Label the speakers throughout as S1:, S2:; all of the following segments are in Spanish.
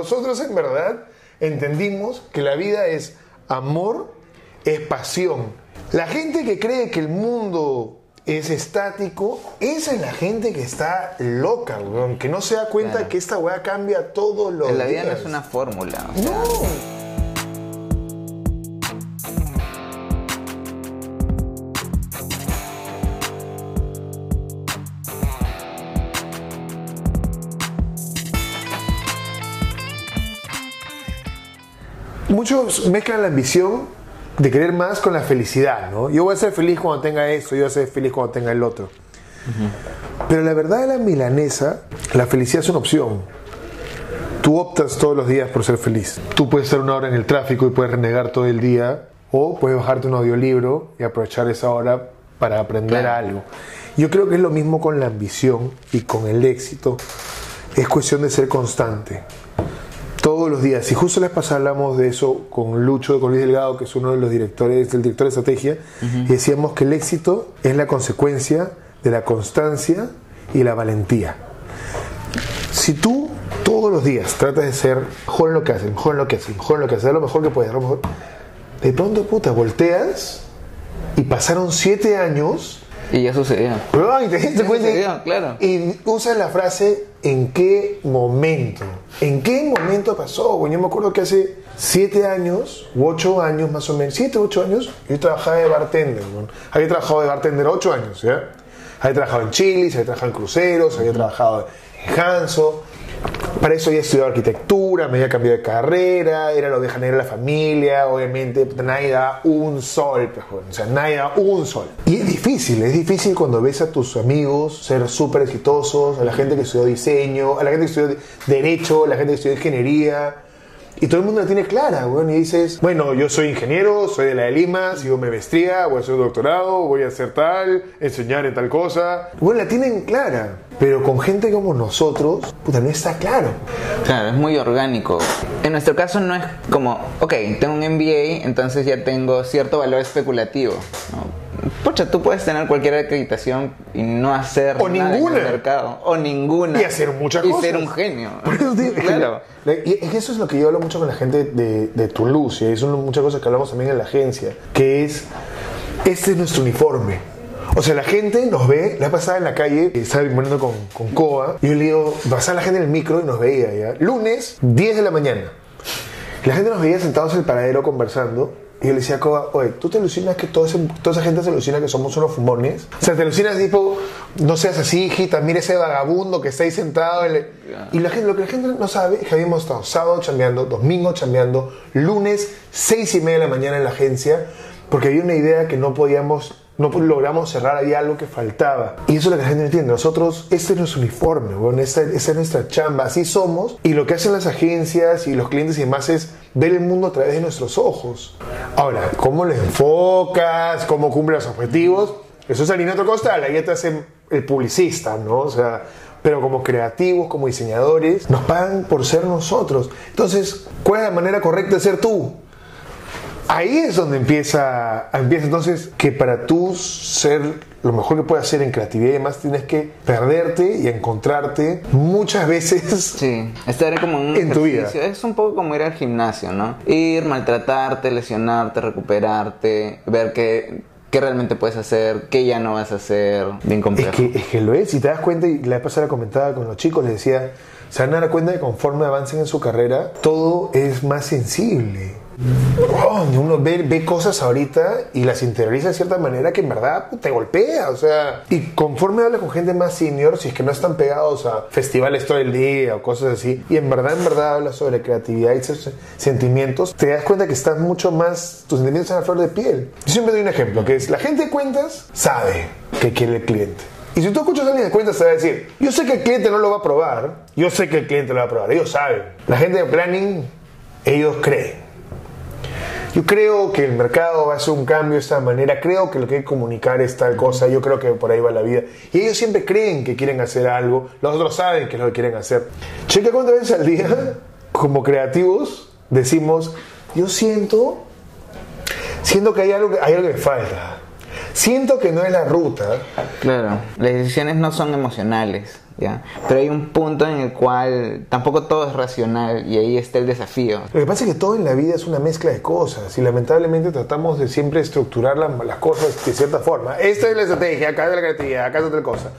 S1: Nosotros en verdad entendimos que la vida es amor, es pasión. La gente que cree que el mundo es estático, esa es la gente que está loca, weón, que no se da cuenta
S2: Claro.
S1: que esta weá cambia todos los
S2: La vida no
S1: días.
S2: es una fórmula. o sea,
S1: No. Muchos mezclan la ambición de querer más con la felicidad, ¿no? Yo voy a ser feliz cuando tenga esto, yo voy a ser feliz cuando tenga el otro. Pero la verdad de la milanesa, la felicidad es una opción. Tú optas todos los días por ser feliz. Tú puedes estar una hora en el tráfico y puedes renegar todo el día, o puedes bajarte un audiolibro y aprovechar esa hora para aprender
S2: Claro.
S1: algo. Yo creo que es lo mismo con la ambición y con el éxito. Es cuestión de ser constante. Todos los días. Y justo la vez pasada hablamos de eso con Lucho, con Luis Delgado, que es uno de los directores, del director de estrategia, y decíamos que el éxito es la consecuencia de la constancia y la valentía. Si tú todos los días tratas de ser mejor en lo que haces, mejor en lo que haces, mejor en lo que haces, lo mejor que puedes, lo mejor, de pronto, puta, volteas y pasaron siete años
S2: Y ya sucedió.
S1: Perdón, y te
S2: Ya sucedió, claro.
S1: Y usas la frase ¿en qué momento? ¿En qué momento pasó? Bueno, yo me acuerdo que hace siete años, u ocho años más o menos, siete, ocho años, yo trabajaba de bartender. bueno. Había trabajado de bartender ocho años, ¿ya? Había trabajado en Chile, había trabajado en cruceros, había trabajado en Hanso. Para eso había estudiado arquitectura, me había cambiado de carrera, era lo de janeiro la familia, obviamente nadie da un sol, pues, o sea, nadie da un sol. Y es difícil, es difícil cuando ves a tus amigos ser súper exitosos, a la gente que estudió diseño, a la gente que estudió derecho, a la gente que estudió ingeniería. Y todo el mundo la tiene clara, weón, y dices, bueno, yo soy ingeniero, soy de la de Lima, sigo mi maestría, voy a hacer un doctorado, voy a hacer tal, enseñar en tal cosa. Bueno, la tienen clara, pero con gente como nosotros, puta, no está claro.
S2: Claro, es muy orgánico. En nuestro caso no es como, ok, tengo un MBA, entonces ya tengo cierto valor especulativo. ¿no? Pucha, tú puedes tener cualquier acreditación y no hacer
S1: O
S2: nada en
S1: ninguna.
S2: el mercado. O ninguna.
S1: Y hacer muchas
S2: Y
S1: cosas.
S2: ser un genio.
S1: Por eso te
S2: claro.
S1: la- y eso es lo que yo hablo mucho con la gente de, de Toulouse, y son muchas cosas que hablamos también en la agencia, que es, este es nuestro uniforme. O sea, la gente nos ve, la pasada en la calle, estaba poniendo con, con Coa, y yo le digo, pasaba la gente en el micro y nos veía ya. Lunes, 10 de la mañana. La gente nos veía sentados en el paradero conversando. Y yo le decía a Coba, oye, ¿tú te alucinas que toda, ese- toda esa gente se alucina que somos unos fumones? O sea, te alucinas tipo, no seas así, hijita, mira ese vagabundo que está ahí sentado. en el-". Y la gente, lo que la gente no sabe es que habíamos estado sábado chambeando, domingo chambeando, lunes, seis y media de la mañana en la agencia, porque había una idea que no podíamos, no logramos cerrar, había algo que faltaba. Y eso es lo que la gente entiende. Nosotros, este es nuestro uniforme, bueno, esta, es nuestra chamba, así somos. Y lo que hacen las agencias y los clientes y demás es ver el mundo a través de nuestros ojos. Ahora, ¿cómo lo enfocas? ¿Cómo cumples los objetivos? Eso es otro costal, ahí te hace el publicista, ¿no? O sea, pero como creativos, como diseñadores, nos pagan por ser nosotros. Entonces, ¿cuál es la manera correcta de ser tú? Ahí es donde empieza, empieza entonces que para tú ser lo mejor que puedes hacer en creatividad y demás tienes que perderte y encontrarte muchas veces
S2: Sí, estar como un
S1: En tu vida.
S2: Es un poco como ir al gimnasio, ¿no? Ir, maltratarte, lesionarte, recuperarte, ver qué, qué realmente puedes hacer, qué ya no vas a hacer. Bien
S1: Es
S2: complejo.
S1: que, es que lo es, y te das cuenta, y la vez pasada comentaba con los chicos, les decía, se van a dar cuenta que conforme avancen en su carrera, todo es más sensible. Oh, uno ve, ve cosas ahorita y las interioriza de cierta manera que en verdad te golpea, o sea, y conforme hablas con gente más senior, si es que no están pegados a festivales todo el día o cosas así, y en verdad, en verdad hablas sobre creatividad y sentimientos, te das cuenta que estás mucho más, tus sentimientos están a flor de piel. Yo siempre doy un ejemplo, que es, la gente de cuentas sabe que quiere el cliente. Y si tú escuchas a alguien de cuentas, te va a decir, yo sé que el cliente no lo va a probar, yo sé que el cliente lo va a probar, ellos saben. La gente de planning, ellos creen. Yo creo que el mercado va a hacer un cambio de esta manera, creo que lo que hay que comunicar es tal cosa, yo creo que por ahí va la vida. Y ellos siempre creen que quieren hacer algo, los otros saben que es lo que quieren hacer. Checa cuántas veces al día, como creativos, decimos, yo siento, siento que hay algo, hay algo que falta. Siento que no es la ruta.
S2: Claro, las decisiones no son emocionales. ¿Ya? Pero hay un punto en el cual tampoco todo es racional y ahí está el desafío.
S1: Lo que pasa es que todo en la vida es una mezcla de cosas y lamentablemente tratamos de siempre estructurar la- las cosas de cierta forma. Esta es la estrategia, acá es la creatividad, acá es otra cosa.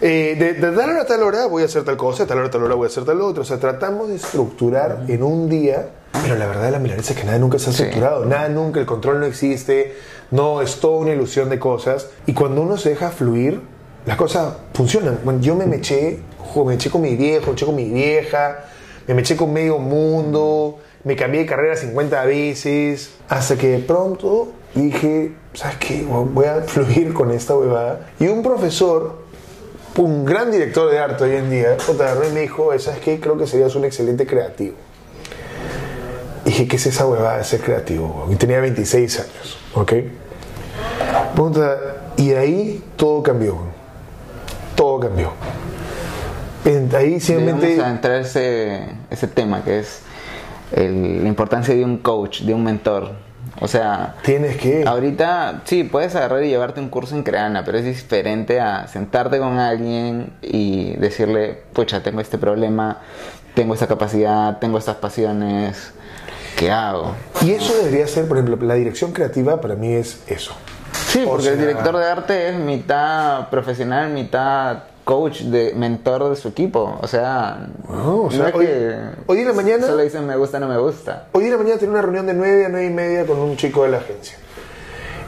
S1: Eh, de, de tal hora a tal hora voy a hacer tal cosa, de tal hora a tal hora voy a hacer tal otro. O sea, tratamos de estructurar en un día, pero la verdad de la milanesa es que nada nunca está
S2: Sí.
S1: estructurado, nada nunca, el control no existe, no, es toda una ilusión de cosas. Y cuando uno se deja fluir, las cosas funcionan. Bueno, yo me meché, me eché con mi viejo, me eché con mi vieja, me meché con medio mundo, me cambié de carrera 50 veces, hasta que de pronto dije, ¿sabes qué? Voy a fluir con esta huevada. Y un profesor, un gran director de arte hoy en día, me dijo, ¿sabes qué? Creo que serías un excelente creativo. Y dije, ¿qué es esa huevada de ser creativo? Y tenía 26 años, ¿ok? Puta, y de ahí todo cambió. Todo cambió. Ahí simplemente...
S2: Vamos a entrar ese, ese tema que es el- la importancia de un coach, de un mentor. O sea,
S1: Tienes que...
S2: ahorita sí, puedes agarrar y llevarte un curso en Creana, pero es diferente a sentarte con alguien y decirle, pucha, tengo este problema, tengo esta capacidad, tengo estas pasiones, ¿qué hago?
S1: Y eso debería ser, por ejemplo, la dirección creativa para mí es eso.
S2: Sí,
S1: O
S2: porque
S1: sea-
S2: el director de arte es mitad profesional, mitad coach, de mentor de su equipo. O sea,
S1: No, o sea,
S2: es
S1: hoy-
S2: que
S1: hoy en la mañana-
S2: solo dicen me gusta, no me gusta.
S1: Hoy en la mañana tenía una reunión de 9 a 9 y media con un chico de la agencia.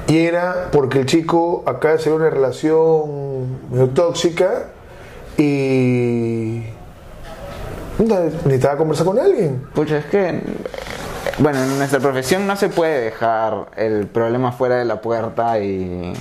S1: Y era porque el chico acaba de hacer una relación medio tóxica y necesitaba conversar con alguien.
S2: Pucha, es que, bueno, en nuestra profesión no se puede dejar el problema fuera de la puerta y,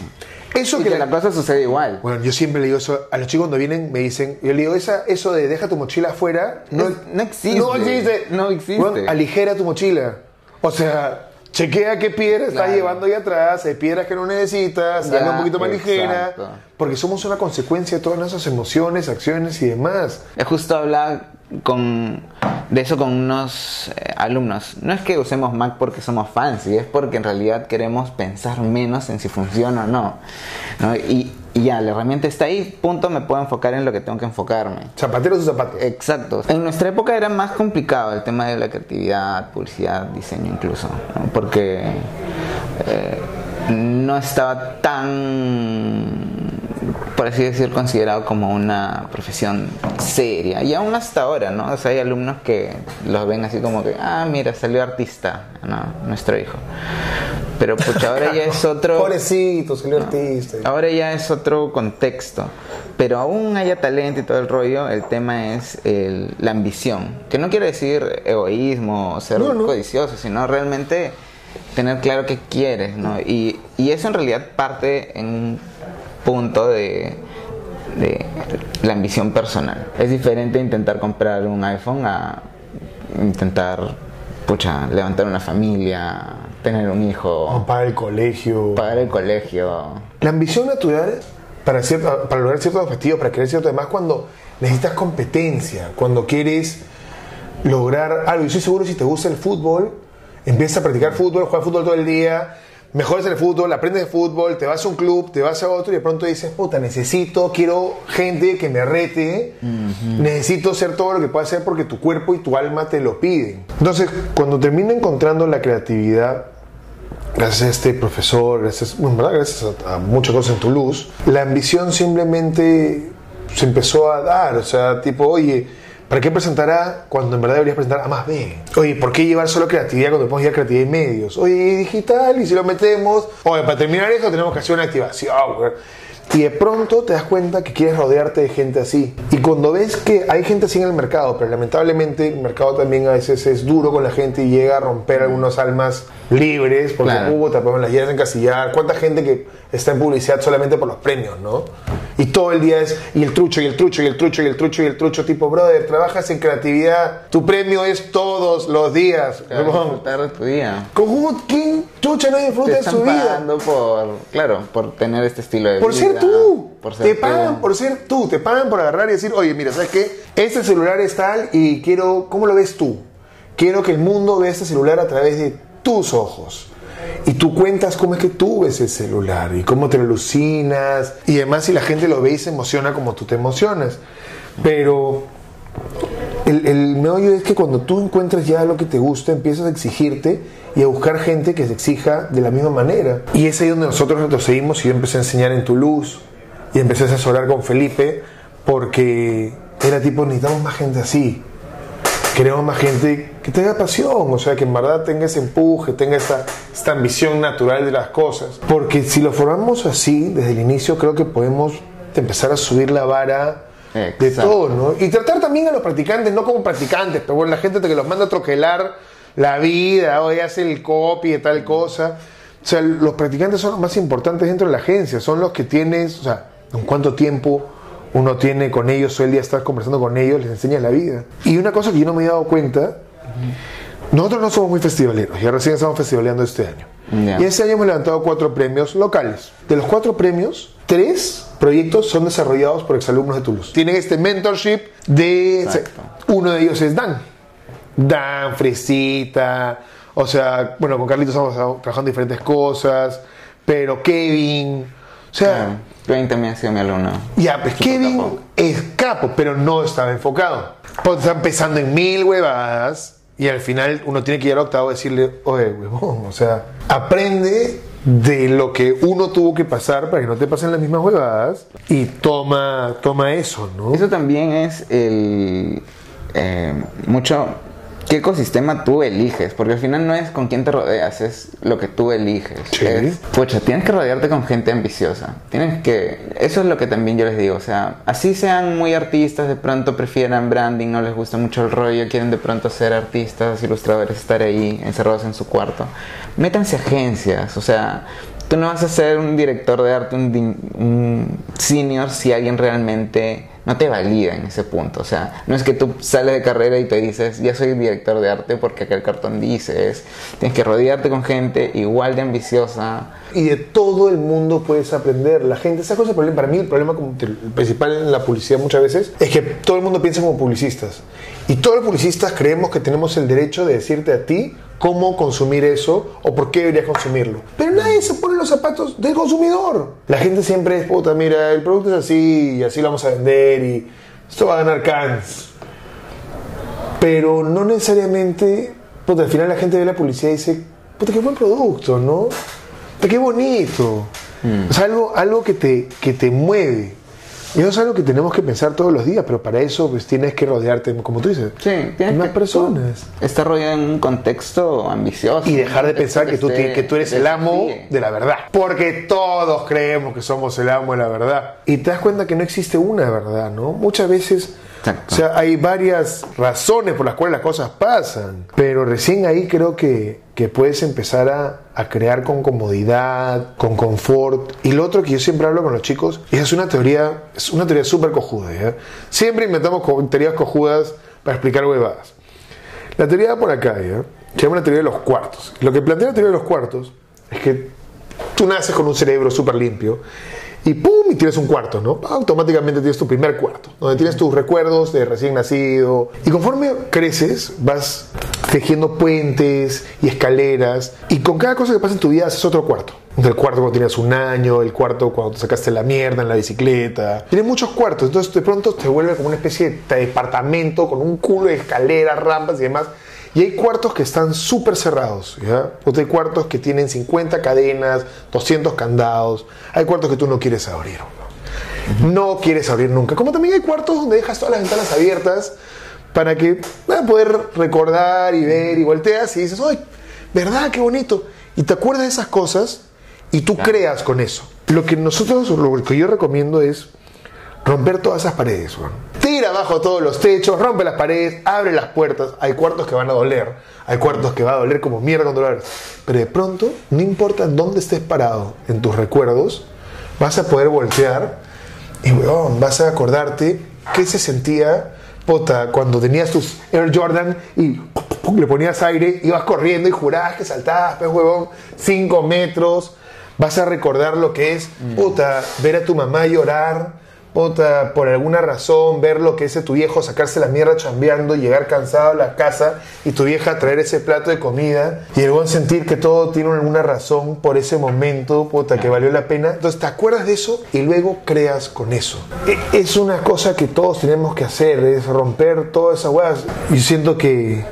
S1: Eso
S2: y
S1: que
S2: que
S1: la-
S2: la cosa sucede igual.
S1: Bueno, yo siempre le digo eso a los chicos cuando vienen, me dicen, yo le digo, esa, eso de deja tu mochila afuera, no,
S2: Es- no existe.
S1: No existe.
S2: No existe.
S1: Bueno, aligera tu mochila. O sea, chequea qué piedra estás
S2: Claro.
S1: llevando ahí atrás, hay piedras que no necesitas, hazla un poquito más ligera. Porque somos una consecuencia de todas nuestras emociones, acciones y demás.
S2: Es justo hablar con, de eso con unos eh, alumnos. No es que usemos Mac porque somos fancy, es porque en realidad queremos pensar menos en si funciona o no. ¿no? Y, y ya, la herramienta está ahí, punto, me puedo enfocar en lo que tengo que enfocarme.
S1: Zapateros o zapatos.
S2: Exacto. En nuestra época era más complicado el tema de la creatividad, publicidad, diseño incluso, ¿no? porque eh, no estaba tan, por así decir, considerado como una profesión seria. Y aún hasta ahora, ¿no? O sea, hay alumnos que los ven así como que, ah, mira, salió artista, ¿no? Nuestro hijo. Pero pucha, ahora ya es otro...
S1: Pobrecito, salió artista.
S2: Ahora ya es otro contexto, pero aún haya talento y todo el rollo, el tema es el- la ambición, que no quiere decir egoísmo o ser
S1: No, no.
S2: codicioso, sino realmente tener claro qué quieres, ¿no? Y, y eso en realidad parte en punto de, de la ambición personal. Es diferente intentar comprar un iPhone a intentar, pucha, levantar una familia, tener un hijo,
S1: O para el colegio.
S2: pagar el colegio.
S1: La ambición natural para, cierto- para lograr ciertos objetivos, para querer cierto demás, cuando necesitas competencia, cuando quieres lograr algo. Y estoy seguro si te gusta el fútbol, empiezas a practicar fútbol, juegas fútbol todo el día, mejoras en el fútbol, aprendes de fútbol, te vas a un club, te vas a otro y de pronto dices, puta, necesito, quiero gente que me rete, necesito ser todo lo que pueda hacer porque tu cuerpo y tu alma te lo piden. Entonces, cuando termino encontrando la creatividad, gracias a este profesor, gracias, bueno, ¿verdad? gracias a, a muchas cosas en Toulouse, la ambición simplemente se empezó a dar, o sea, tipo, oye, ¿para qué presentar A cuando en verdad deberías presentar A más B? Oye, ¿por qué llevar solo creatividad cuando podemos llevar creatividad y medios? Oye, ¿y digital, y si lo metemos, oye, para terminar eso tenemos que hacer una activación. Y de pronto te das cuenta que quieres rodearte de gente así. Y cuando ves que hay gente así en el mercado, pero lamentablemente el mercado también a veces es duro con la gente y llega a romper algunas almas libres, porque
S2: Claro.
S1: hubo, pues las llenas a encasillar. ¿Cuánta gente que está en publicidad solamente por los premios, no? Y todo el día es, y el trucho, y el trucho, y el trucho, y el trucho, y el trucho, tipo, brother, trabajas en creatividad, tu premio es todos los días.
S2: Claro, disfrutar de tu día.
S1: ¿Cómo, ¿Quién chucha no disfruta de su vida?
S2: por, claro, por tener este estilo de
S1: Por
S2: vida.
S1: ser tú.
S2: Por ser
S1: te
S2: tú.
S1: pagan por ser tú. Te pagan por agarrar y decir, oye, mira, ¿sabes qué? Este celular es tal y quiero, ¿cómo lo ves tú? Quiero que el mundo vea este celular a través de tus ojos. Y tú cuentas cómo es que tú ves el celular y cómo te alucinas. Y además si la gente lo ve y se emociona como tú te emocionas. Pero el, el meollo es que cuando tú encuentras ya lo que te gusta, empiezas a exigirte y a buscar gente que se exija de la misma manera. Y es ahí donde nosotros retrocedimos y yo empecé a enseñar en Toulouse y empecé a asesorar con Felipe porque era tipo, necesitamos más gente así. Queremos más gente que tenga pasión, o sea, que en verdad tenga ese empuje, tenga esta, esta ambición natural de las cosas. Porque si lo formamos así desde el inicio, creo que podemos empezar a subir la vara de todo, ¿no? Y tratar también a los practicantes, no como practicantes, pero bueno, la gente que los manda a troquelar la vida, hoy hace el copy de tal cosa. O sea, los practicantes son los más importantes dentro de la agencia, son los que tienes, o sea, en cuánto tiempo uno tiene con ellos, todo el día estás conversando con ellos, les enseñas la vida. Y una cosa que yo no me he dado cuenta, nosotros no somos muy festivaleros, ya recién estamos festivaleando este año. Y este año hemos levantado cuatro premios locales. De los cuatro premios, tres proyectos son desarrollados por exalumnos de Toulouse. Tienen este mentorship de...
S2: Exacto.
S1: Uno de ellos es Dan. Dan, Fresita, o sea, bueno, con Carlitos estamos trabajando diferentes cosas, pero Kevin, o sea.
S2: Kevin también ha sido mi alumno.
S1: ya, pues Kevin
S2: capo.
S1: es capo, pero no estaba enfocado. Porque está empezando en mil huevadas y al final uno tiene que ir al octavo y decirle, oye, huevón, o sea, aprende de lo que uno tuvo que pasar para que no te pasen las mismas huevadas y toma, toma eso, ¿no?
S2: Eso también es el eh, mucho qué ecosistema tú eliges, porque al final no es con quién te rodeas, es lo que tú eliges.
S1: Sí.
S2: Es, pucha, tienes que rodearte con gente ambiciosa. Tienes que eso es lo que también yo les digo, o sea, así sean muy artistas, de pronto prefieran branding, no les gusta mucho el rollo, quieren de pronto ser artistas, ilustradores, estar ahí encerrados en su cuarto. Métanse a agencias, o sea, Tú no vas a ser un director de arte, un senior, si alguien realmente no te valida en ese punto. O sea, no es que tú sales de carrera y te dices, ya soy director de arte porque aquel cartón dice, es, tienes que rodearte con gente igual de ambiciosa.
S1: Y de todo el mundo puedes aprender. La gente, esa cosa, para mí el problema como principal en la publicidad muchas veces es que todo el mundo piensa como publicistas. Y todos los publicistas creemos que tenemos el derecho de decirte a ti cómo consumir eso o por qué deberías consumirlo. Pero nadie se pone los zapatos del consumidor. La gente siempre es, puta, mira, el producto es así y así lo vamos a vender y esto va a ganar cans. Pero no necesariamente, puta, al final la gente ve la publicidad y dice, puta, qué buen producto, ¿no? Puta, qué bonito. O sea, algo, algo que, te, que te mueve. Y eso es algo que tenemos que pensar todos los días, pero para eso pues tienes que rodearte, como tú dices,
S2: Sí, tienes
S1: más
S2: que
S1: personas.
S2: estar rodeado en un contexto ambicioso.
S1: Y dejar de pensar que tú, que tú eres el amo de la verdad. Porque todos creemos que somos el amo de la verdad. Y te das cuenta que no existe una verdad, ¿no? Muchas veces,
S2: Exacto.
S1: o sea, hay varias razones por las cuales las cosas pasan. Pero recién ahí creo que, que puedes empezar a, a crear con comodidad, con confort. Y lo otro que yo siempre hablo con los chicos, y es una teoría, es una teoría súper cojuda, ¿ya? Siempre inventamos teorías cojudas para explicar huevadas. La teoría va por acá, ¿ya? Se llama la teoría de los cuartos. Lo que plantea la teoría de los cuartos es que tú naces con un cerebro súper limpio y ¡pum! y tienes un cuarto, ¿no? Automáticamente tienes tu primer cuarto, donde tienes tus recuerdos de recién nacido. Y conforme creces, vas tejiendo puentes y escaleras y con cada cosa que pasa en tu vida haces otro cuarto. El cuarto cuando tenías un año, el cuarto cuando te sacaste la mierda en la bicicleta. Tienes muchos cuartos, entonces de pronto te vuelve como una especie de departamento con un culo de escaleras, rampas y demás. Y hay cuartos que están súper cerrados, ¿ya? Pues hay cuartos que tienen 50 cadenas, 200 candados. Hay cuartos que tú no quieres abrir. ¿no? No quieres abrir nunca. Como también hay cuartos donde dejas todas las ventanas abiertas para que para poder recordar y ver y volteas y dices, ¡ay, verdad, qué bonito! Y te acuerdas de esas cosas y tú creas con eso. Lo que nosotros, lo que yo recomiendo es romper todas esas paredes, weón. Tira abajo todos los techos, rompe las paredes, abre las puertas. Hay cuartos que van a doler, hay cuartos que va a doler como mierda abres. Pero de pronto, no importa dónde estés parado en tus recuerdos, vas a poder voltear y, weón, vas a acordarte qué se sentía, puta, cuando tenías tus Air Jordan y le ponías aire, ibas corriendo y jurabas que saltabas, pues, huevón, 5 metros. Vas a recordar lo que es, puta, ver a tu mamá llorar puta, por alguna razón, ver lo que es tu viejo, sacarse la mierda chambeando, llegar cansado a la casa y tu vieja traer ese plato de comida y el buen sentir que todo tiene alguna razón por ese momento, puta, que valió la pena. Entonces te acuerdas de eso y luego creas con eso. E- Es una cosa que todos tenemos que hacer, es romper todas esas weas. Yo siento que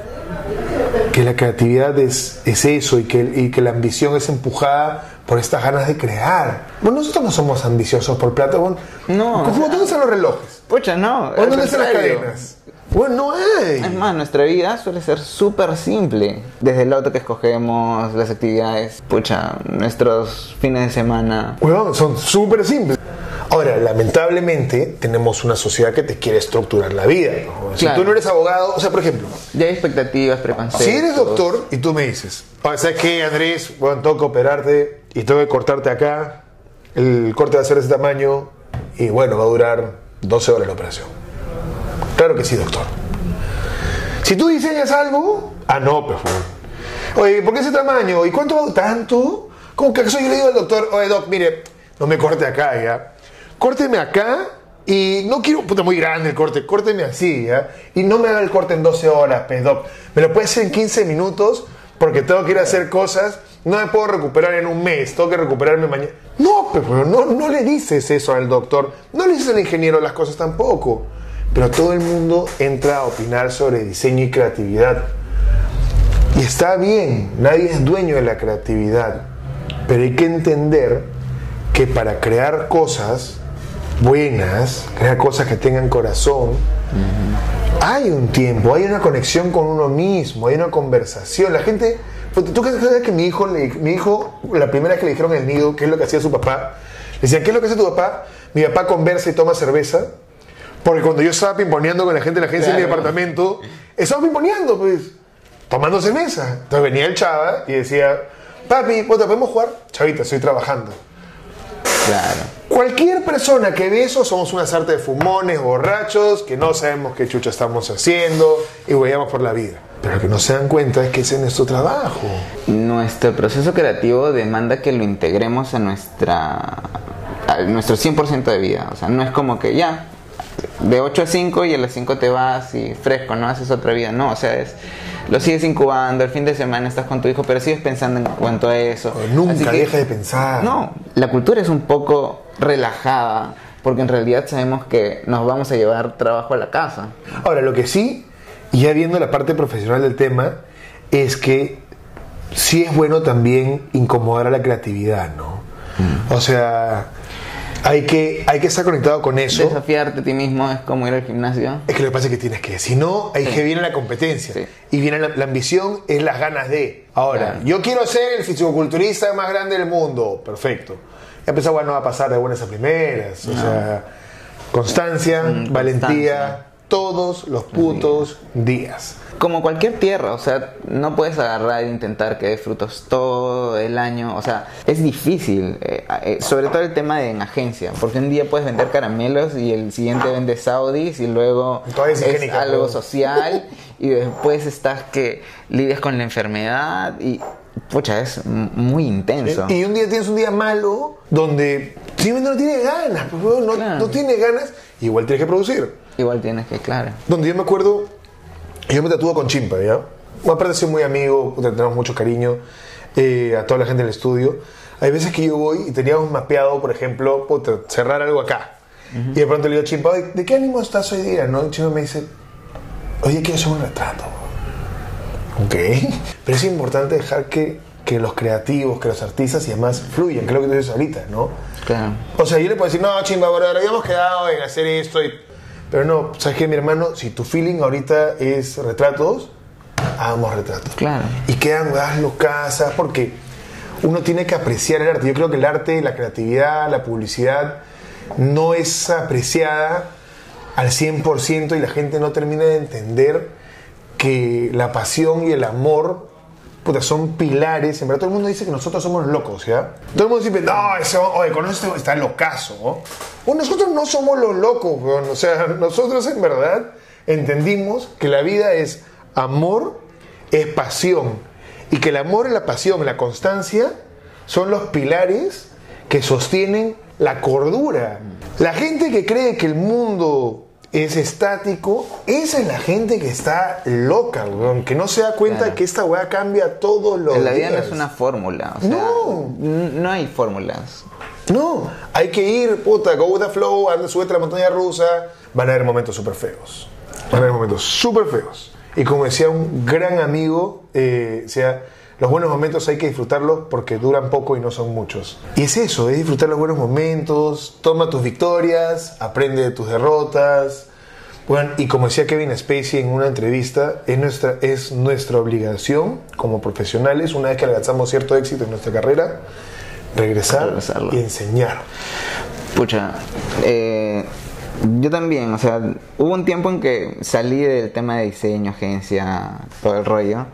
S1: que la creatividad es, es eso y que, y que la ambición es empujada por estas ganas de crear. Bueno, nosotros no somos ambiciosos por plata. Bueno,
S2: No,
S1: ¿Cómo-
S2: o sea-
S1: ¿Dónde están los relojes?
S2: Pucha, no.
S1: ¿O
S2: al
S1: ¿Dónde están las cadenas? Bueno, no hay.
S2: Es más, nuestra vida suele ser súper simple. Desde el auto que escogemos, las actividades, pucha, nuestros fines de semana.
S1: Weón, son súper simples. Ahora, lamentablemente, tenemos una sociedad que te quiere estructurar la vida. ¿no? Si
S2: Claro.
S1: tú no eres abogado, o sea, por ejemplo,
S2: Ya hay expectativas, preconceptos.
S1: si eres doctor y tú me dices, "Oye, ¿sabes qué, Andrés? Bueno, tengo que operarte y tengo que cortarte acá. El corte va a ser de ese tamaño y bueno, va a durar 12 horas la operación. Claro que sí, doctor. Si tú diseñas algo, ah, no, pues. Oye, ¿por qué ese tamaño? ¿Y cuánto va tanto? Como que acaso yo le digo al doctor, oye, doc, mire, no me corte acá, ya. Córteme acá y no quiero, puta, muy grande el corte, córteme así, ya. Y no me haga el corte en 12 horas, pues. Me lo puede hacer en 15 minutos porque tengo que ir a hacer cosas. No me puedo recuperar en un mes, tengo que recuperarme mañana. No, weón, no, no le dices eso al doctor, no le dices al ingeniero las cosas tampoco. Pero todo el mundo entra a opinar sobre diseño y creatividad. Y está bien, nadie es dueño de la creatividad, pero hay que entender que para crear cosas buenas, crear cosas que tengan corazón, hay un tiempo, hay una conexión con uno mismo, hay una conversación. La gente, pues, tú sabes que mi hijo, mi hijo, la primera que le dijeron el nido, qué es lo que hacía su papá, le decían, ¿qué es lo que hace tu papá? Mi papá conversa y toma cerveza. Porque cuando yo estaba pimponeando con la gente de la agencia de mi
S2: Claro.
S1: departamento, estaba pimponeando, pues, tomando cerveza. Entonces venía el chava y decía, papi, ¿puta, ¿podemos jugar? Chavita, estoy trabajando.
S2: Claro.
S1: Cualquier persona que ve eso somos una sarta de fumones, borrachos, que no sabemos qué chucha estamos haciendo y huellamos por la vida. Pero lo que no se dan cuenta es que ese es nuestro trabajo.
S2: Nuestro proceso creativo demanda que lo integremos a nuestra a nuestro 100% de vida. O sea, no es como que ya, de 8 a 5 y a las 5 te vas y fresco, no haces otra vida. No, o sea, es lo sigues incubando, el fin de semana estás con tu hijo, pero sigues pensando en cuanto a eso.
S1: Nunca
S2: que-
S1: deja de pensar.
S2: No, la cultura es un poco relajada porque en realidad sabemos que nos vamos a llevar trabajo a la casa.
S1: Ahora, lo que sí, y ya viendo la parte profesional del tema, es que sí es bueno también incomodar a la creatividad, ¿no?
S2: Mm.
S1: O sea, hay que, hay que estar conectado con eso.
S2: Desafiarte a ti mismo es como ir al gimnasio.
S1: Es que lo que pasa es que tienes que, si no, ahí
S2: Sí.
S1: que viene la competencia.
S2: Sí.
S1: Y viene la, la ambición, es las ganas de. Ahora,
S2: Claro.
S1: yo quiero ser el fisicoculturista más grande del mundo. Perfecto. Ya pensaba, bueno, no va a pasar de buenas a primeras. O sea, constancia,
S2: Mm,
S1: valentía,
S2: constancia.
S1: Todos los putos días.
S2: Como cualquier tierra, o sea, no puedes agarrar e intentar que dé frutos todo el año, o sea, es difícil, eh, eh, sobre todo el tema de en agencia, porque un día puedes vender caramelos y el siguiente vende saudis y luego
S1: es
S2: algo social y después estás que lidias con la enfermedad y, pucha, es muy intenso.
S1: Y un día tienes un día malo donde simplemente no tienes ganas, pues, no,
S2: Claro.
S1: no tienes ganas, igual tienes que producir.
S2: Igual tienes que, claro.
S1: Donde yo me acuerdo, yo me tatúo con Chimpa, ¿ya? Bueno, aparte soy muy amigo, tenemos mucho cariño eh, a toda la gente del estudio. Hay veces que yo voy y teníamos mapeado, por ejemplo, puta, cerrar algo acá. Y de pronto le digo a Chimpa, "Oye, ¿de qué ánimo estás hoy día? ¿No? Y Chimpa me dice, oye, quiero hacer un retrato. Ok. Pero es importante dejar que, que los creativos, que los artistas y demás fluyan, que es lo que tú dices ahorita, ¿no?
S2: Claro.
S1: O sea, yo le puedo decir, no, chimba, bueno, habíamos quedado en hacer esto. y- Pero no, ¿sabes qué, mi hermano? Si tu feeling ahorita es retratos, hagamos retratos.
S2: Claro.
S1: Y quedan hazlo casas, porque uno tiene que apreciar el arte. Yo creo que el arte, la creatividad, la publicidad, no es apreciada al 100% y la gente no termina de entender que la pasión y el amor puta, son pilares. En verdad, todo el mundo dice que nosotros somos locos, ¿ya? Todo el mundo dice, no, ese, oye, con eso está locazo. ¿no? Nosotros no somos los locos, o sea, nosotros en verdad entendimos que la vida es amor, es pasión. Y que el amor la pasión, la constancia, son los pilares que sostienen la cordura. La gente que cree que el mundo es estático, esa es la gente que está loca, weón, que no se da cuenta
S2: Claro.
S1: que esta weá cambia todos los
S2: La vida no es una fórmula. O sea,
S1: No.
S2: no hay fórmulas.
S1: No, hay que ir, puta, go with the flow, anda, a la montaña rusa. Van a haber momentos súper feos. Van a haber momentos súper feos. Y como decía un gran amigo, eh, sea, los buenos momentos hay que disfrutarlos porque duran poco y no son muchos. Y es eso, es disfrutar los buenos momentos, toma tus victorias, aprende de tus derrotas. Bueno, y como decía Kevin Spacey en una entrevista, es nuestra, es nuestra obligación como profesionales, una vez que alcanzamos cierto éxito en nuestra carrera, regresar y enseñar.
S2: Pucha, eh, yo también, o sea, hubo un tiempo en que salí del tema de diseño, agencia, todo el rollo,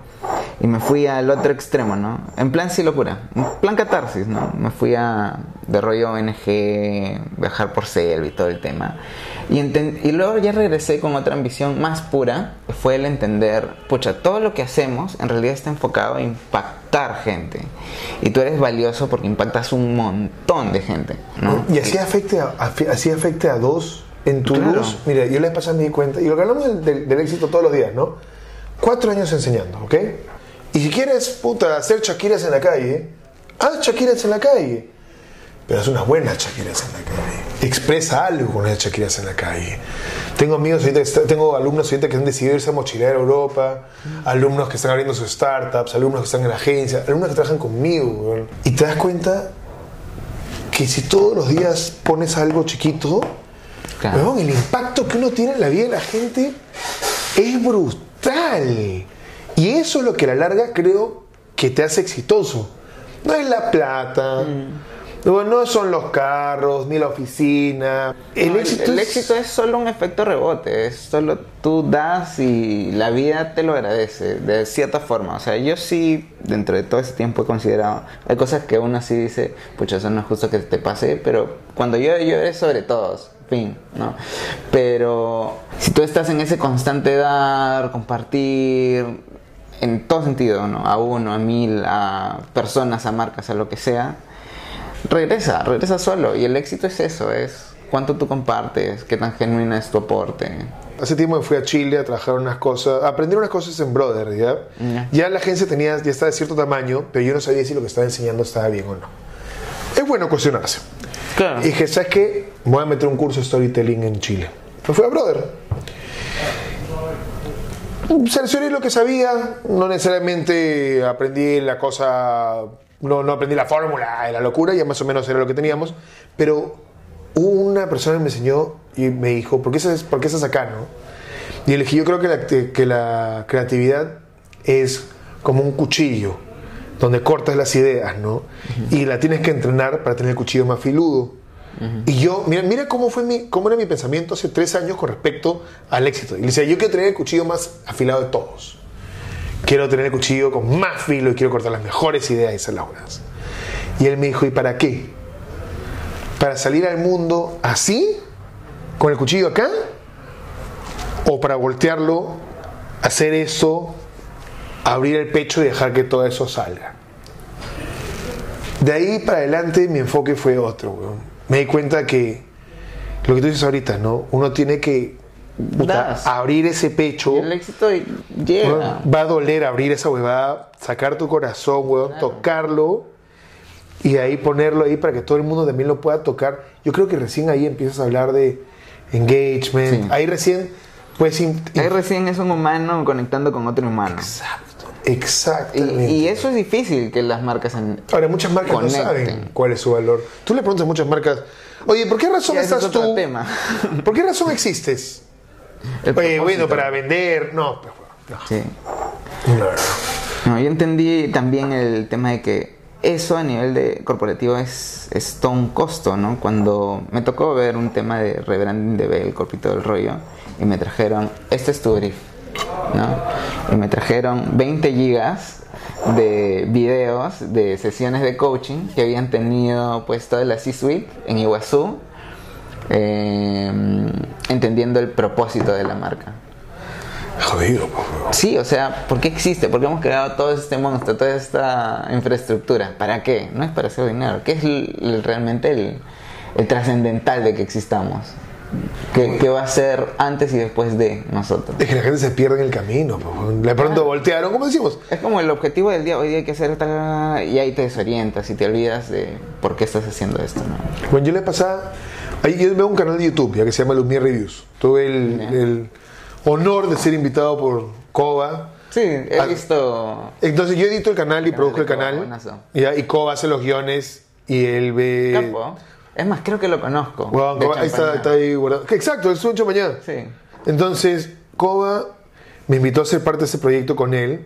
S2: y me fui al otro extremo, ¿no? En plan sí locura, en plan catarsis, ¿no? Me fui a de rollo ONG, viajar por selva y todo el tema. Y, y luego ya regresé con otra ambición más pura, que fue el entender, pucha, todo lo que hacemos en realidad está enfocado a impactar gente. Y tú eres valioso porque impactas un montón de gente, ¿no?
S1: Y así afecte a, a- así afecte a dos en tu
S2: Claro.
S1: luz. Mira, yo les pasé me di cuenta, y lo que hablamos del, del- del éxito todos los días, ¿no? Cuatro años enseñando, ¿ok? Y si quieres, puta, hacer chaquiras en la calle, haz chaquiras en la calle. Pero haz unas buenas chaquiras en la calle. Expresa algo con esas chaquiras en la calle. Tengo amigos tengo alumnos ahorita que han decidido irse a mochilear a Europa, alumnos que están abriendo sus startups, alumnos que están en la agencia, alumnos que trabajan conmigo. Y te das cuenta que si todos los días pones algo chiquito,
S2: Claro.
S1: el impacto que uno tiene en la vida de la gente es brutal. Y eso es lo que a la larga creo que te hace exitoso. No es la plata, no, no son los carros, ni la oficina. El,
S2: No,
S1: éxito,
S2: el
S1: es-
S2: éxito es solo un efecto rebote, es solo tú das y la vida te lo agradece de cierta forma. O sea, yo sí, dentro de todo ese tiempo he considerado, hay cosas que uno sí dice, pucha, eso no es justo que te pase, pero cuando yo lloré sobre todos, fin, ¿no? Pero si tú estás en ese constante dar, compartir, en todo sentido, ¿no? A uno, a mil, a personas, a marcas, a lo que sea, regresa, regresa solo. Y el éxito es eso, es cuánto tú compartes, qué tan genuina es tu aporte.
S1: Hace tiempo me fui a Chile a trabajar unas cosas, a aprender unas cosas en Brother, ¿ya?
S2: Ya.
S1: Ya la agencia tenía, ya estaba de cierto tamaño, pero yo no sabía si lo que estaba enseñando estaba bien o no. Es bueno cuestionarse.
S2: Claro.
S1: Y dije, ¿sabes qué? Voy a meter un curso de storytelling en Chile. Me fui a Brother. Seleccioné lo que sabía, no necesariamente aprendí la cosa, no, no aprendí la fórmula de la locura, ya más o menos era lo que teníamos, pero una persona me enseñó y me dijo, ¿por qué estás, por qué estás acá? No? Y le dije, yo creo que la, que la creatividad es como un cuchillo, donde cortas las ideas, ¿no? Y la tienes que entrenar para tener el cuchillo más filudo. Y yo, mira, mira cómo, fue mi, cómo era mi pensamiento hace tres años con respecto al éxito. Y le decía, yo quiero tener el cuchillo más afilado de todos. Quiero tener el cuchillo con más filo y quiero cortar las mejores ideas y hacerlas buenas. Y él me dijo, ¿y para qué? ¿Para salir al mundo así? ¿Con el cuchillo acá? ¿O para voltearlo, hacer eso, abrir el pecho y dejar que todo eso salga? De ahí para adelante mi enfoque fue otro, weón. Me di cuenta que lo que tú dices ahorita, ¿no? Uno tiene que puta, abrir ese pecho.
S2: Y el éxito llega.
S1: Va a doler abrir esa huevada, sacar tu corazón, weón, tocarlo y de ahí ponerlo ahí para que todo el mundo también lo pueda tocar. Yo creo que recién ahí empiezas a hablar de engagement.
S2: Sí.
S1: Ahí recién in-
S2: Ahí recién es un humano conectando con otro humano.
S1: Exacto. Exactamente.
S2: y eso es difícil que las marcas en-
S1: Ahora, muchas marcas
S2: conecten.
S1: no saben cuál es su valor. Tú le preguntas a muchas marcas, oye, ¿por qué razón
S2: es
S1: estás
S2: otro
S1: tú?
S2: tema.
S1: ¿Por qué razón existes?
S2: El
S1: Oye, bueno, para vender. No, pero, no.
S2: Sí.
S1: No,
S2: yo entendí también el tema de que eso a nivel de corporativo es, es todo un costo, ¿no? Cuando me tocó ver un tema de rebranding de Bell, corpito del rollo, y me trajeron, este es tu brief, ¿no? Y me trajeron 20 gigas de videos de sesiones de coaching que habían tenido pues toda la C-Suite en Iguazú, eh, entendiendo el propósito de la marca.
S1: Jodido.
S2: Sí, o sea, ¿por qué existe? ¿Por qué hemos creado todo este monstruo, toda esta infraestructura? ¿Para qué? No es para hacer dinero. ¿Qué es el- realmente el, el trascendental de que existamos. Que, que va a ser antes y después de nosotros.
S1: Es que la gente se pierde en el camino. De pronto voltearon, ¿cómo decimos?
S2: Es como el objetivo del día, hoy día hay que hacer tal, y ahí te desorientas y te olvidas de por qué estás haciendo esto, ¿no?
S1: Bueno, yo le pasaba. Ahí yo veo un canal de YouTube ya que se llama Lumiere Reviews. Tuve el, el honor de ser invitado por Koba.
S2: Sí, he visto...
S1: Entonces yo edito el canal y produzco el canal. ya, y Koba hace los guiones y él ve.
S2: Capo. Es más, creo que lo conozco.
S1: Huevón,
S2: de
S1: Koba- ahí está, está ahí guardado. Exacto, es un mañana.
S2: Sí.
S1: Entonces, Koba me invitó a ser parte de ese proyecto con él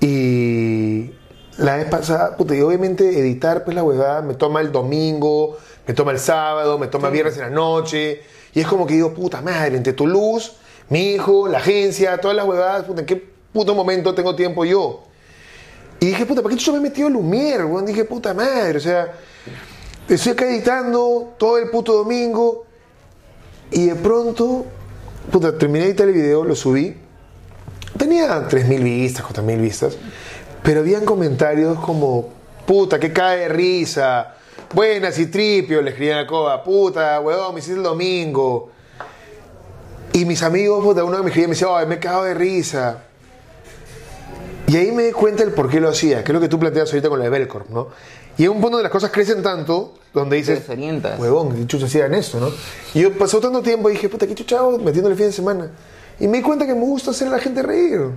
S1: y la vez pasada, puta, y obviamente editar pues la huevada me toma el domingo, me toma el sábado, me toma viernes en la noche y es como que digo, puta madre, entre tu luz, mi hijo, la agencia, todas las huevadas, puta, ¿en qué puto momento tengo tiempo yo? Y dije, puta, ¿para qué yo me he metido Lumière, weón? Dije, puta madre, o sea, estoy acá editando todo el puto domingo y de pronto, puta, terminé de editar el video, lo subí. Tenía 3.000 vistas, 4.000 vistas, pero habían comentarios como, puta, que cae de risa, buenas y tripio, le escribían a Coba, puta, weón, me hiciste el domingo. Y mis amigos, puta, uno me escribía y me decía, ay, me he cagado de risa. Y ahí me di cuenta el por qué lo hacía, que es lo que tú planteas ahorita con la de Belcorp, ¿no? Y en un punto donde las cosas crecen tanto, donde dices,
S2: desorientas.
S1: huevón, ¿qué chucha hacían esto, no? Y yo pasó tanto tiempo y dije, puta, qué chucha hago metiéndole fin de semana. Y me di cuenta que me gusta hacer a la gente reír.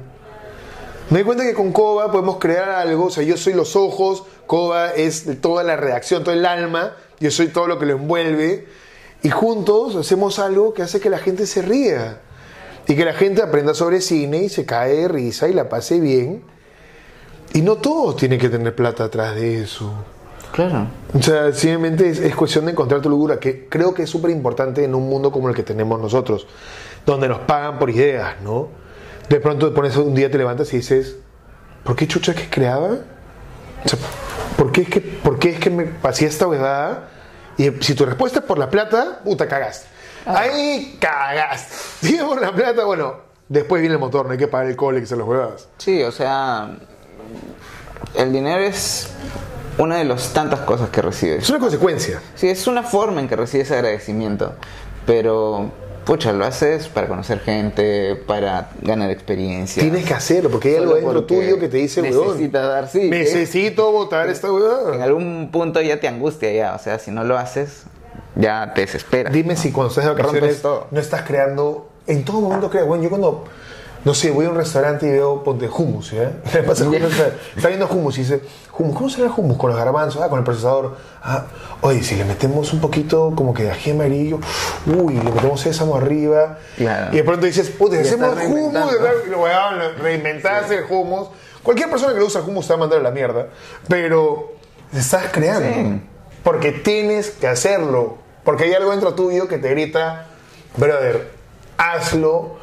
S1: Me di cuenta que con Coba podemos crear algo, o sea, yo soy los ojos, Coba es toda la redacción, todo el alma, yo soy todo lo que lo envuelve, y juntos hacemos algo que hace que la gente se ría, y que la gente aprenda sobre cine y se cae de risa y la pase bien. Y no todos tienen que tener plata atrás de eso.
S2: Claro.
S1: O sea, simplemente es, es cuestión de encontrar tu locura, que creo que es súper importante en un mundo como el que tenemos nosotros, donde nos pagan por ideas, ¿no? De pronto te pones un día, te levantas y dices, ¿por qué chucha que creaba? O sea, ¿por qué es que, por qué es que me pasé esta huevada? Y si tu respuesta es por la plata, puta, cagaste. Ahí cagaste. Si es por la plata, bueno, después viene el motor, no hay que pagar el cole que se los huevadas.
S2: Sí, o sea, el dinero es una de las tantas cosas que recibes.
S1: Es una consecuencia.
S2: Sí, es una forma en que recibes agradecimiento, pero pucha, lo haces para conocer gente, para ganar experiencia.
S1: Tienes que hacerlo, porque hay algo dentro tuyo que te dice.
S2: Necesitas dar, sí. ¿eh?
S1: Necesito votar esta huevada.
S2: En algún punto ya te angustia ya, o sea, si no lo haces, ya te desesperas.
S1: Dime si cuando estás de vacaciones no estás creando. En todo momento creas. Bueno, yo cuando. No sé, voy a un restaurante y veo, ponte hummus. Me pasa está, viendo hummus y dice, hummus, ¿cómo será el hummus? Con los garbanzos, ah, con el procesador. Ah, oye, si le metemos un poquito como que de ají amarillo, uy, le metemos sésamo arriba.
S2: Claro.
S1: Y de pronto dices, puta, hacemos hummus. Y lo weón, reinventaste el hummus. Cualquier persona que lo usa hummus te va a mandar a la mierda, pero estás creando.
S2: Sí.
S1: Porque tienes que hacerlo. Porque hay algo dentro tuyo que te grita, brother, hazlo.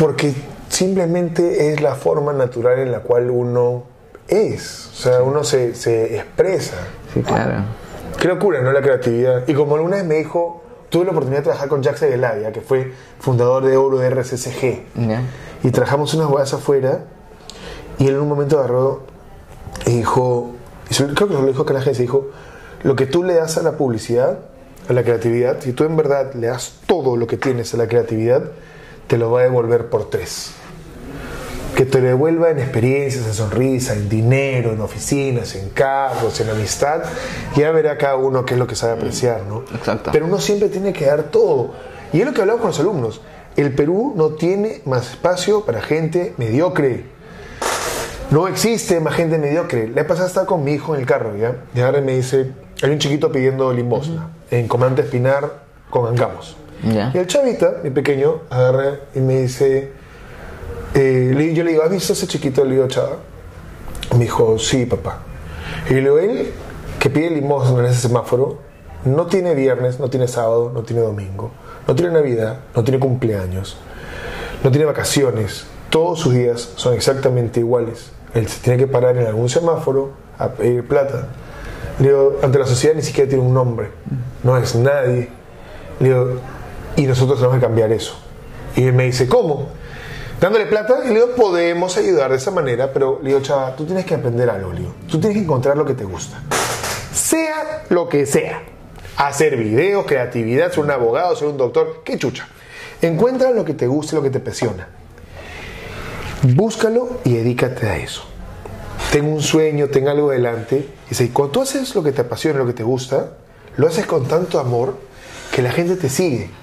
S1: Porque simplemente es la forma natural en la cual uno es. O sea, uno se, se expresa.
S2: Sí, claro.
S1: Qué locura, ¿no? La creatividad. Y como alguna vez me dijo, tuve la oportunidad de trabajar con Jack Seguelavia, que fue fundador de Oro de RCCG.
S2: Ya.
S1: Y trabajamos unas huevas afuera. Y él en un momento agarró y dijo, y creo que lo dijo en la agencia, dijo, lo que tú le das a la publicidad, a la creatividad, si tú en verdad le das todo lo que tienes a la creatividad, te lo va a devolver por tres. Que te lo devuelva en experiencias, en sonrisa, en dinero, en oficinas, en carros, en amistad. Ya verá cada uno qué es lo que sabe apreciar, ¿no?
S2: Exacto.
S1: Pero uno siempre tiene que dar todo. Y es lo que hablamos con los alumnos. El Perú no tiene más espacio para gente mediocre. No existe más gente mediocre. Le pasa estar con mi hijo en el carro, ¿ya? Y ahora me dice, hay un chiquito pidiendo limosna en Comandante Espinar con Angamos. Y el chavita, mi pequeño, agarra y me dice, eh, yo le digo, ¿has visto a ese chiquito? Le digo, chava. Me dijo, sí, papá. Y le digo, él que pide limosna en ese semáforo, no tiene viernes, no tiene sábado, no tiene domingo, no tiene Navidad, no tiene cumpleaños, no tiene vacaciones. Todos sus días son exactamente iguales. Él se tiene que parar en algún semáforo a pedir plata. Le digo, ante la sociedad ni siquiera tiene un nombre. No es nadie. Le digo, y nosotros tenemos que cambiar eso. Y él me dice, ¿cómo? Dándole plata, y le digo, podemos ayudar de esa manera, pero le digo, chava, tú tienes que aprender algo, le digo. Tú tienes que encontrar lo que te gusta. Sea lo que sea. Hacer videos, creatividad, ser un abogado, ser un doctor, qué chucha. Encuentra lo que te guste, lo que te apasiona. Búscalo y dedícate a eso. Ten un sueño, ten algo delante. Y cuando tú haces lo que te apasiona, lo que te gusta, lo haces con tanto amor que la gente te sigue.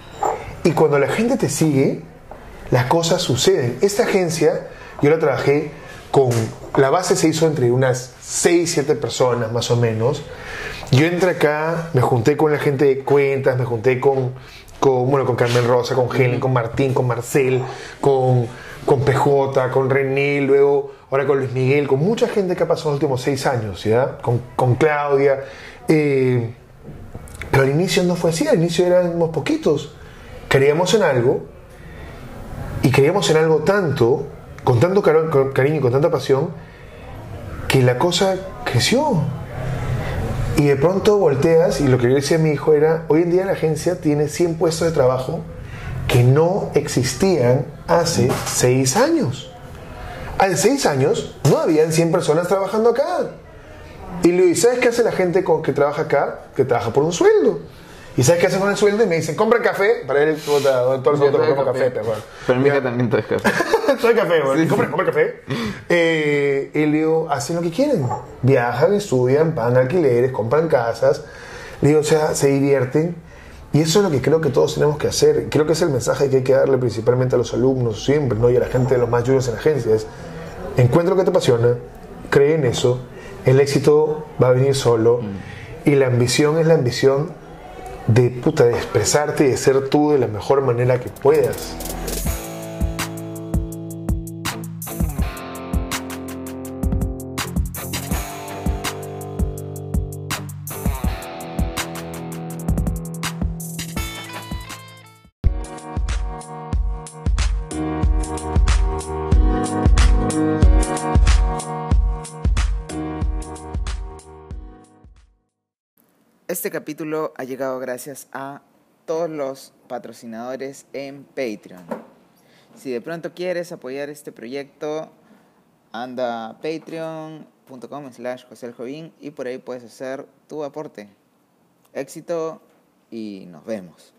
S1: Y cuando la gente te sigue, las cosas suceden. Esta agencia, yo la trabajé con. La base se hizo entre unas 6, 7 personas más o menos. Yo entré acá, me junté con la gente de cuentas, me junté con, con, bueno, con Carmen Rosa, con Helen, con Martín, con Marcel, con, con PJ, con René, luego ahora con Luis Miguel, con mucha gente que ha pasado los últimos seis años, ¿ya? Con, con Claudia. Eh, pero al inicio no fue así, al inicio éramos poquitos. Creíamos en algo y creíamos en algo tanto, con tanto cariño y con tanta pasión, que la cosa creció. Y de pronto volteas y lo que yo decía a mi hijo era, hoy en día la agencia tiene 100 puestos de trabajo que no existían hace 6 años. Hace 6 años no habían 100 personas trabajando acá. Y ¿y sabes qué hace la gente con, que trabaja acá? Que trabaja por un sueldo. ¿Y sabes qué hacen con el sueldo? Y me dicen, compra café. Para él, puta, todos
S2: Yo
S1: nosotros compramos café.
S2: café.
S1: pues, bueno.
S2: Pero mi
S1: Ya.
S2: hija también trae café.
S1: Soy café, güey. compra, compra café. Eh, y le digo, hacen lo que quieren. Viajan, estudian, pagan alquileres, compran casas. Le digo, o sea, se divierten. Y eso es lo que creo que todos tenemos que hacer. Creo que es el mensaje que hay que darle principalmente a los alumnos siempre, ¿no? Y a la gente de los más juniors en la agencia. Es, encuentra lo que te apasiona, cree en eso. El éxito va a venir solo. Y la ambición es la ambición de, puta, de expresarte y de ser tú de la mejor manera que puedas.
S2: Capítulo ha llegado gracias a todos los patrocinadores en Patreon. Si de pronto quieres apoyar este proyecto, anda a patreon.com slash y por ahí puedes hacer tu aporte. Éxito y nos vemos.